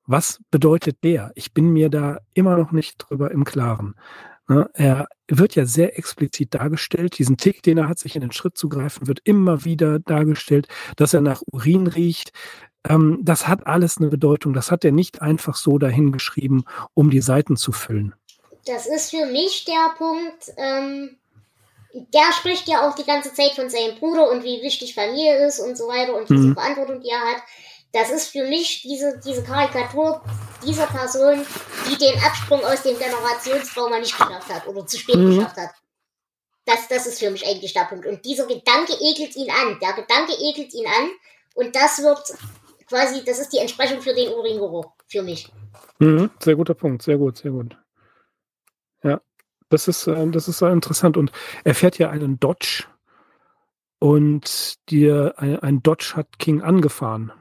Was bedeutet der? Ich bin mir da immer noch nicht drüber im Klaren. Ne, er wird ja sehr explizit dargestellt. Diesen Tick, den er hat, sich in den Schritt zu greifen, wird immer wieder dargestellt, dass er nach Urin riecht. Ähm, das hat alles eine Bedeutung. Das hat er nicht einfach so dahingeschrieben, um die Seiten zu füllen. Das ist für mich der Punkt, ähm, der spricht ja auch die ganze Zeit von seinem Bruder und wie wichtig Familie ist und so weiter und diese mhm. Verantwortung, die er hat. Das ist für mich diese, diese Karikatur dieser Person, die den Absprung aus dem Generationstrauma nicht geschafft hat oder zu spät mhm. geschafft hat. Das, das ist für mich eigentlich der Punkt. Und dieser Gedanke ekelt ihn an. Der Gedanke ekelt ihn an. Und das wird quasi, das ist die Entsprechung für den Uringeruch, für mich. Mhm. Sehr guter Punkt. Sehr gut, sehr gut. Das ist, äh, das ist interessant. Und er fährt ja einen Dodge und die, ein, ein Dodge hat King angefahren.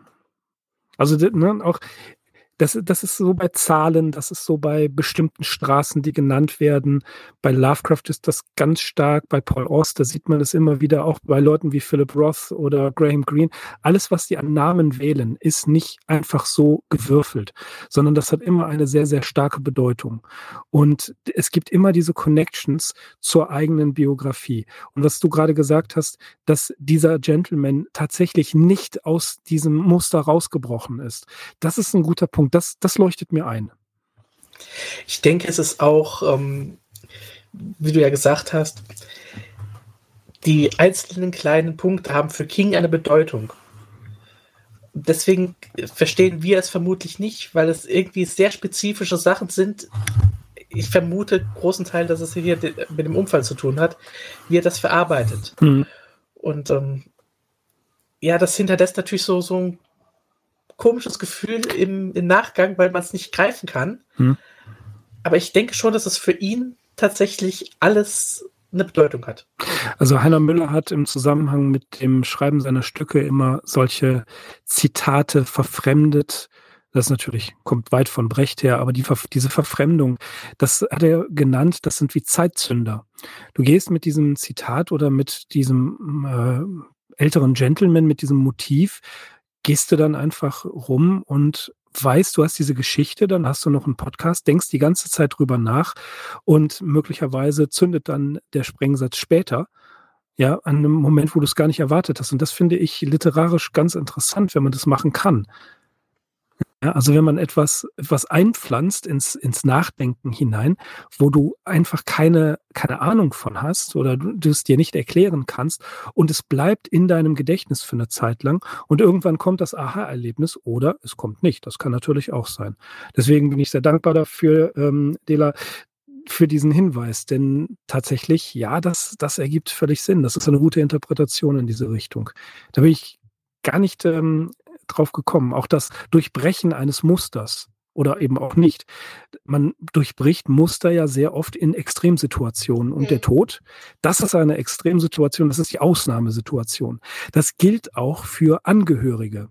Also ne, auch das, das ist so bei Zahlen, das ist so bei bestimmten Straßen, die genannt werden. Bei Lovecraft ist das ganz stark, bei Paul Auster sieht man es immer wieder, auch bei Leuten wie Philip Roth oder Graham Greene. Alles, was die an Namen wählen, ist nicht einfach so gewürfelt, sondern das hat immer eine sehr, sehr starke Bedeutung. Und es gibt immer diese Connections zur eigenen Biografie. Und was du gerade gesagt hast, dass dieser Gentleman tatsächlich nicht aus diesem Muster rausgebrochen ist. Das ist ein guter Punkt. Das, das leuchtet mir ein. Ich denke, es ist auch, ähm, wie du ja gesagt hast, die einzelnen kleinen Punkte haben für King eine Bedeutung. Deswegen verstehen wir es vermutlich nicht, weil es irgendwie sehr spezifische Sachen sind. Ich vermute großen Teil, dass es hier mit dem Unfall zu tun hat, wie er das verarbeitet. Mhm. Und ähm, ja, das hinterlässt natürlich so, so ein komisches Gefühl im, im Nachgang, weil man es nicht greifen kann. Hm. Aber ich denke schon, dass es für ihn tatsächlich alles eine Bedeutung hat. Also Heiner Müller hat im Zusammenhang mit dem Schreiben seiner Stücke immer solche Zitate verfremdet, Das natürlich kommt weit von Brecht her, aber die, diese Verfremdung, das hat er genannt, das sind wie Zeitzünder. Du gehst mit diesem Zitat oder mit diesem äh, älteren Gentleman, mit diesem Motiv, gehst du dann einfach rum und weißt, du hast diese Geschichte, dann hast du noch einen Podcast, denkst die ganze Zeit drüber nach und möglicherweise zündet dann der Sprengsatz später. Ja, an einem Moment, wo du es gar nicht erwartet hast. Und das finde ich literarisch ganz interessant, wenn man das machen kann. Ja, also wenn man etwas, etwas einpflanzt ins, ins Nachdenken hinein, wo du einfach keine, keine Ahnung von hast oder du, du es dir nicht erklären kannst und es bleibt in deinem Gedächtnis für eine Zeit lang und irgendwann kommt das Aha-Erlebnis oder es kommt nicht. Das kann natürlich auch sein. Deswegen bin ich sehr dankbar dafür, ähm, Dela, für diesen Hinweis, denn tatsächlich, ja, das, das ergibt völlig Sinn. Das ist eine gute Interpretation in diese Richtung. Da bin ich gar nicht ähm, drauf gekommen. Auch das Durchbrechen eines Musters oder eben auch nicht. Man durchbricht Muster ja sehr oft in Extremsituationen. Und mhm. der Tod, das ist eine Extremsituation, das ist die Ausnahmesituation. Das gilt auch für Angehörige.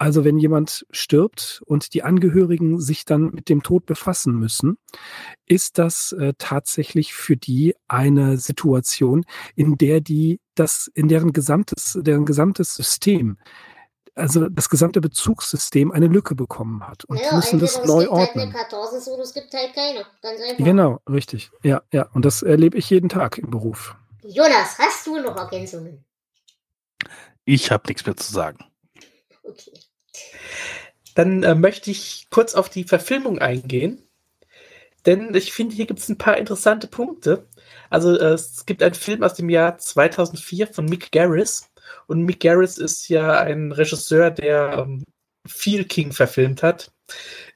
Also wenn jemand stirbt und die Angehörigen sich dann mit dem Tod befassen müssen, ist das äh, tatsächlich für die eine Situation, in der die das, in deren gesamtes, deren gesamtes System also das gesamte Bezugssystem eine Lücke bekommen hat und ja, müssen das neu es ordnen. Halt eine es gibt halt keine. Ganz einfach. Genau, richtig. Ja, ja. Und das erlebe ich jeden Tag im Beruf. Jonas, hast du noch Ergänzungen? Ich habe nichts mehr zu sagen. Okay. Dann äh, möchte ich kurz auf die Verfilmung eingehen. Denn ich finde, hier gibt es ein paar interessante Punkte. Also äh, es gibt einen Film aus dem Jahr 2004 von Mick Garris und Mick Garris ist ja ein Regisseur, der ähm, viel King verfilmt hat.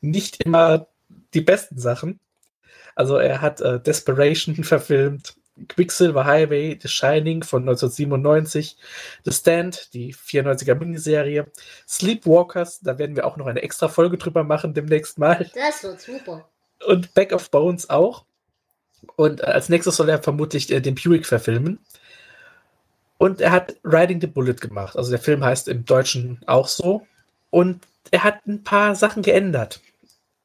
Nicht immer die besten Sachen. Also er hat äh, Desperation verfilmt, Quicksilver Highway, The Shining von 1997, The Stand, die 94er Miniserie, Sleepwalkers, da werden wir auch noch eine extra Folge drüber machen demnächst mal. Das wird super. Und Back of Bones auch. Und äh, als nächstes soll er vermutlich äh, den Buick verfilmen. Und er hat Riding the Bullet gemacht. Also der Film heißt im Deutschen auch so. Und er hat ein paar Sachen geändert.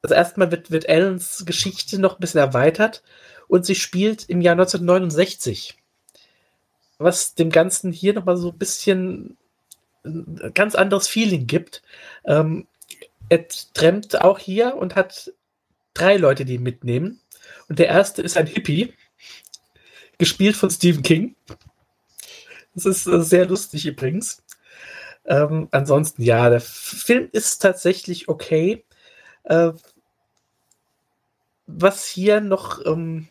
Also erstmal wird, wird Ellens Geschichte noch ein bisschen erweitert und sie spielt im Jahr 1969. Was dem Ganzen hier nochmal so ein bisschen ein ganz anderes Feeling gibt. Ähm, er trennt auch hier und hat drei Leute, die ihn mitnehmen. Und der erste ist ein Hippie, gespielt von Stephen King. Das ist äh, sehr lustig übrigens. Ähm, ansonsten, ja, der Film ist tatsächlich okay. Äh, was hier noch ähm,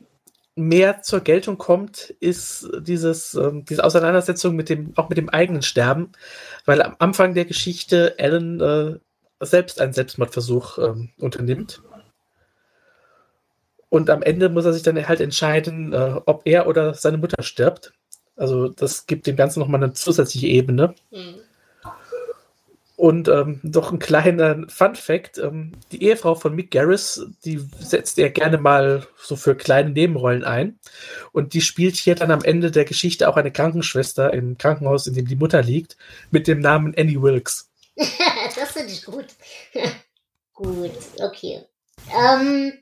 mehr zur Geltung kommt, ist dieses, ähm, diese Auseinandersetzung mit dem, auch mit dem eigenen Sterben, weil am Anfang der Geschichte Alan äh, selbst einen Selbstmordversuch ähm, unternimmt. Und am Ende muss er sich dann halt entscheiden, äh, ob er oder seine Mutter stirbt. Also das gibt dem Ganzen nochmal eine zusätzliche Ebene. Mhm. Und ähm, noch ein kleiner Fun Fact: ähm, Die Ehefrau von Mick Garris, die setzt er gerne mal so für kleine Nebenrollen ein. Und die spielt hier dann am Ende der Geschichte auch eine Krankenschwester im Krankenhaus, in dem die Mutter liegt, mit dem Namen Annie Wilkes. das finde ich gut. gut, okay. Ähm,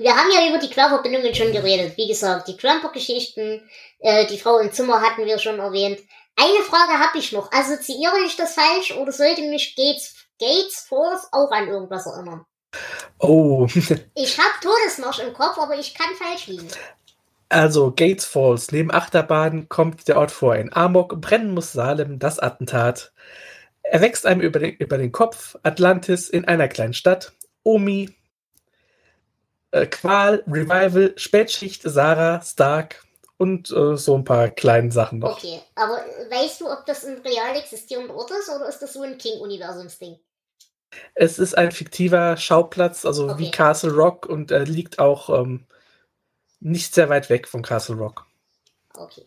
wir haben ja über die Querverbindungen schon geredet. Wie gesagt, die Trumper-Geschichten, äh, die Frau im Zimmer hatten wir schon erwähnt. Eine Frage habe ich noch. Assoziiere ich das falsch oder sollte mich Gates, Gates Force auch an irgendwas erinnern? Oh. ich habe Todesmarsch im Kopf, aber ich kann falsch liegen. Also, Gates Falls, neben Achterbahn kommt der Ort vor. In Amok brennen muss Salem, das Attentat. Er wächst einem über den, über den Kopf. Atlantis in einer kleinen Stadt. Omi, äh, Qual, Revival, Spätschicht, Sarah, Stark und äh, so ein paar kleinen Sachen noch. Okay, aber weißt du, ob das ein real existierender Ort ist oder ist das so ein King-Universums-Ding? Es ist ein fiktiver Schauplatz, also okay. wie Castle Rock und äh, liegt auch ähm, nicht sehr weit weg von Castle Rock. Okay.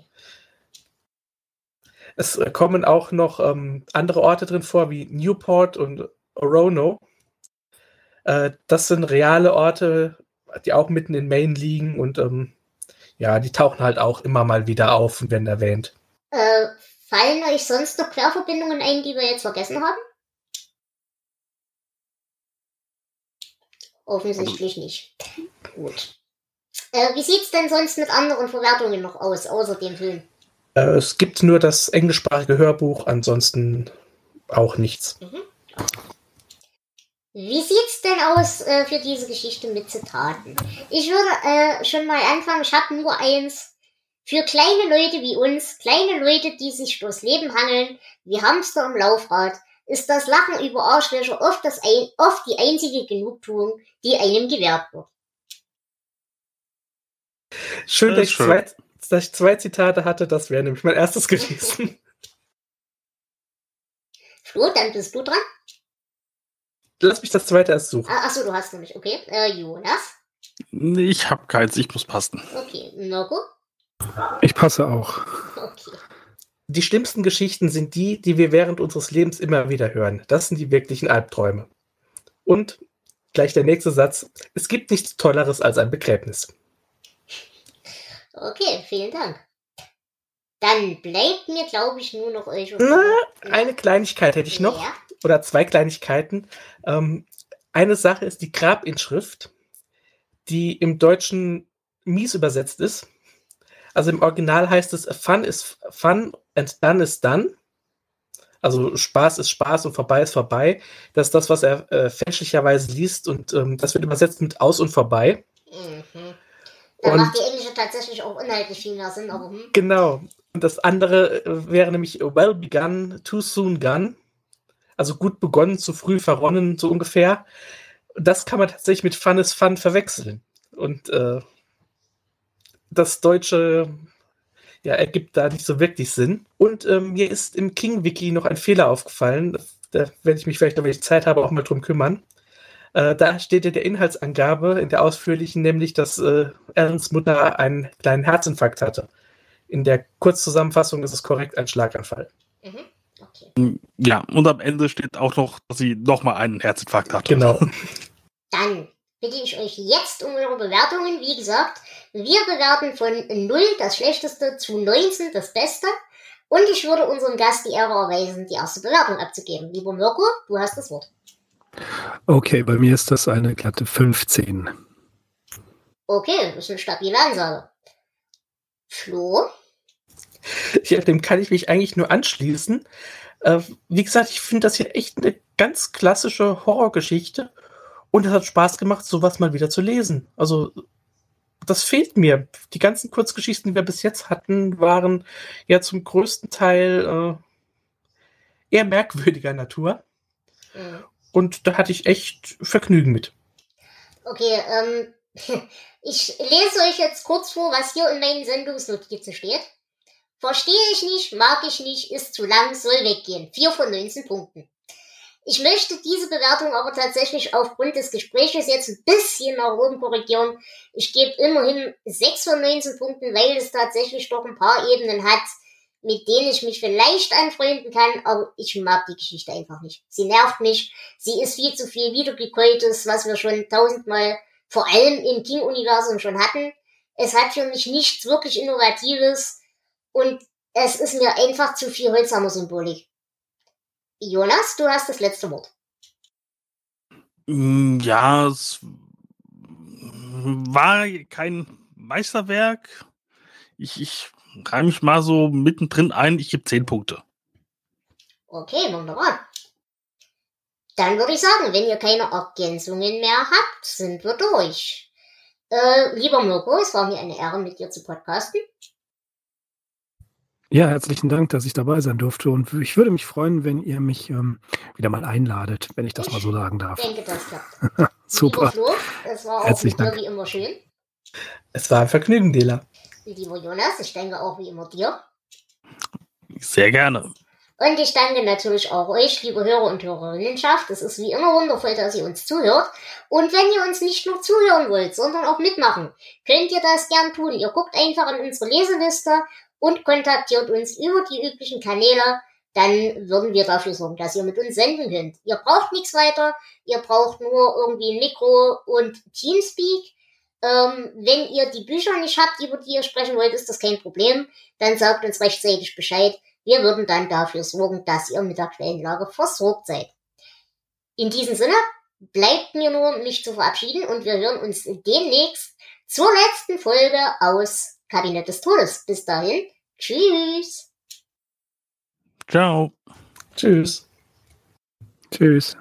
Es äh, kommen auch noch ähm, andere Orte drin vor, wie Newport und Orono. Äh, das sind reale Orte, die auch mitten in Maine liegen und ähm, ja, die tauchen halt auch immer mal wieder auf und werden erwähnt. Äh, fallen euch sonst noch Querverbindungen ein, die wir jetzt vergessen haben? Offensichtlich nicht. Gut. Äh, wie sieht's denn sonst mit anderen Verwertungen noch aus, außer dem Film? Äh, es gibt nur das englischsprachige Hörbuch, ansonsten auch nichts. Mhm. Wie sieht's denn aus äh, für diese Geschichte mit Zitaten? Ich würde äh, schon mal anfangen, ich habe nur eins. Für kleine Leute wie uns, kleine Leute, die sich durchs Leben hangeln, wie Hamster im Laufrad, ist das Lachen über Arschlöcher oft, das ein, oft die einzige Genugtuung, die einem gewährt wird. Schön, dass ich, Zwei, dass ich zwei Zitate hatte, das wäre nämlich mein erstes gewesen. Flo, dann bist du dran. Lass mich das zweite erst suchen. Ah, achso, du hast nämlich, okay. Äh, Jonas? Ich hab keins, ich muss passen. Okay, Mirko? Ich passe auch. Okay. Die schlimmsten Geschichten sind die, die wir während unseres Lebens immer wieder hören. Das sind die wirklichen Albträume. Und gleich der nächste Satz. Es gibt nichts Tolleres als ein Begräbnis. Okay, vielen Dank. Dann bleibt mir, glaube ich, nur noch euch. Eine Kleinigkeit hätte ich noch. Ja. Oder zwei Kleinigkeiten. Ähm, eine Sache ist die Grabinschrift, die im Deutschen mies übersetzt ist. Also im Original heißt es Fun is fun and done is done. Also Spaß ist Spaß und vorbei ist vorbei. Das ist das, was er äh, fälschlicherweise liest und ähm, das wird übersetzt mit aus und vorbei. Mhm. Da Und- macht die englische tatsächlich auch inhaltlich viel mehr Sinn, aber hm. Genau. Und das andere äh, wäre nämlich well begun, too soon gone. Also gut begonnen, zu früh verronnen, so ungefähr. Das kann man tatsächlich mit Fun is Fun verwechseln. Und äh, das Deutsche ja, ergibt da nicht so wirklich Sinn. Und ähm, mir ist im King-Wiki noch ein Fehler aufgefallen. Da werde ich mich vielleicht, wenn ich Zeit habe, auch mal drum kümmern. Äh, da steht in der Inhaltsangabe, in der ausführlichen, nämlich, dass äh, Alans Mutter einen kleinen Herzinfarkt hatte. In der Kurzzusammenfassung ist es korrekt ein Schlaganfall. Mhm. Okay. Ja, und am Ende steht auch noch, dass sie nochmal einen Herzinfarkt hatte. Genau. Dann bitte ich euch jetzt um eure Bewertungen. Wie gesagt, wir bewerten von 0 das Schlechteste zu 19 das Beste. Und ich würde unserem Gast die Ehre erweisen, die erste Bewertung abzugeben. Lieber Mirko, du hast das Wort. Okay, bei mir ist das eine glatte 15. Okay, das ist eine stabile Ansage. Flo? Ja, dem kann ich mich eigentlich nur anschließen. Äh, wie gesagt, ich finde das hier echt eine ganz klassische Horrorgeschichte. Und es hat Spaß gemacht, sowas mal wieder zu lesen. Also, das fehlt mir. Die ganzen Kurzgeschichten, die wir bis jetzt hatten, waren ja zum größten Teil äh, eher merkwürdiger Natur. Mhm. Und da hatte ich echt Vergnügen mit. Okay, ähm, ich lese euch jetzt kurz vor, was hier in meinen Sendungsnotizen steht. Verstehe ich nicht, mag ich nicht, ist zu lang, soll weggehen. 4 von 19 Punkten. Ich möchte diese Bewertung aber tatsächlich aufgrund des Gespräches jetzt ein bisschen nach oben korrigieren. Ich gebe immerhin 6 von 19 Punkten, weil es tatsächlich doch ein paar Ebenen hat, mit denen ich mich vielleicht anfreunden kann, aber ich mag die Geschichte einfach nicht. Sie nervt mich. Sie ist viel zu viel wiedergekäutes, was wir schon tausendmal vor allem im King-Universum schon hatten. Es hat für mich nichts wirklich Innovatives und es ist mir einfach zu viel Holzhammer-Symbolik. Jonas, du hast das letzte Wort. Mm, Ja, es war kein Meisterwerk. Ich, ich reime mich mal so mittendrin ein, ich gebe 10 Punkte. Okay, wunderbar. Dann würde ich sagen, wenn ihr keine Ergänzungen mehr habt, sind wir durch. Äh, lieber Mirko, es war mir eine Ehre, mit dir zu podcasten. Ja, herzlichen Dank, dass ich dabei sein durfte. Und ich würde mich freuen, wenn ihr mich ähm, wieder mal einladet, wenn ich das mal so sagen darf. Ich denke, das klappt. Super. Flo, es war auch Herzlichen dir Dank. wie immer schön. Es war ein Vergnügen, Dela. Lieber Jonas, ich danke auch wie immer dir. Sehr gerne. Und ich danke natürlich auch euch, liebe Hörer und Hörerinnenschaft. Es ist wie immer wundervoll, dass ihr uns zuhört. Und wenn ihr uns nicht nur zuhören wollt, sondern auch mitmachen, könnt ihr das gern tun. Ihr guckt einfach in unsere Leseliste und kontaktiert uns über die üblichen Kanäle. Dann würden wir dafür sorgen, dass ihr mit uns senden könnt. Ihr braucht nichts weiter. Ihr braucht nur irgendwie ein Mikro und Teamspeak. Ähm, wenn ihr die Bücher nicht habt, über die ihr sprechen wollt, ist das kein Problem. Dann sagt uns rechtzeitig Bescheid. Wir würden dann dafür sorgen, dass ihr mit der Quellenlage versorgt seid. In diesem Sinne, bleibt mir nur, mich zu verabschieden und wir hören uns demnächst zur letzten Folge aus Kabinett des Todes. Bis dahin, tschüss. Ciao. Tschüss. Tschüss.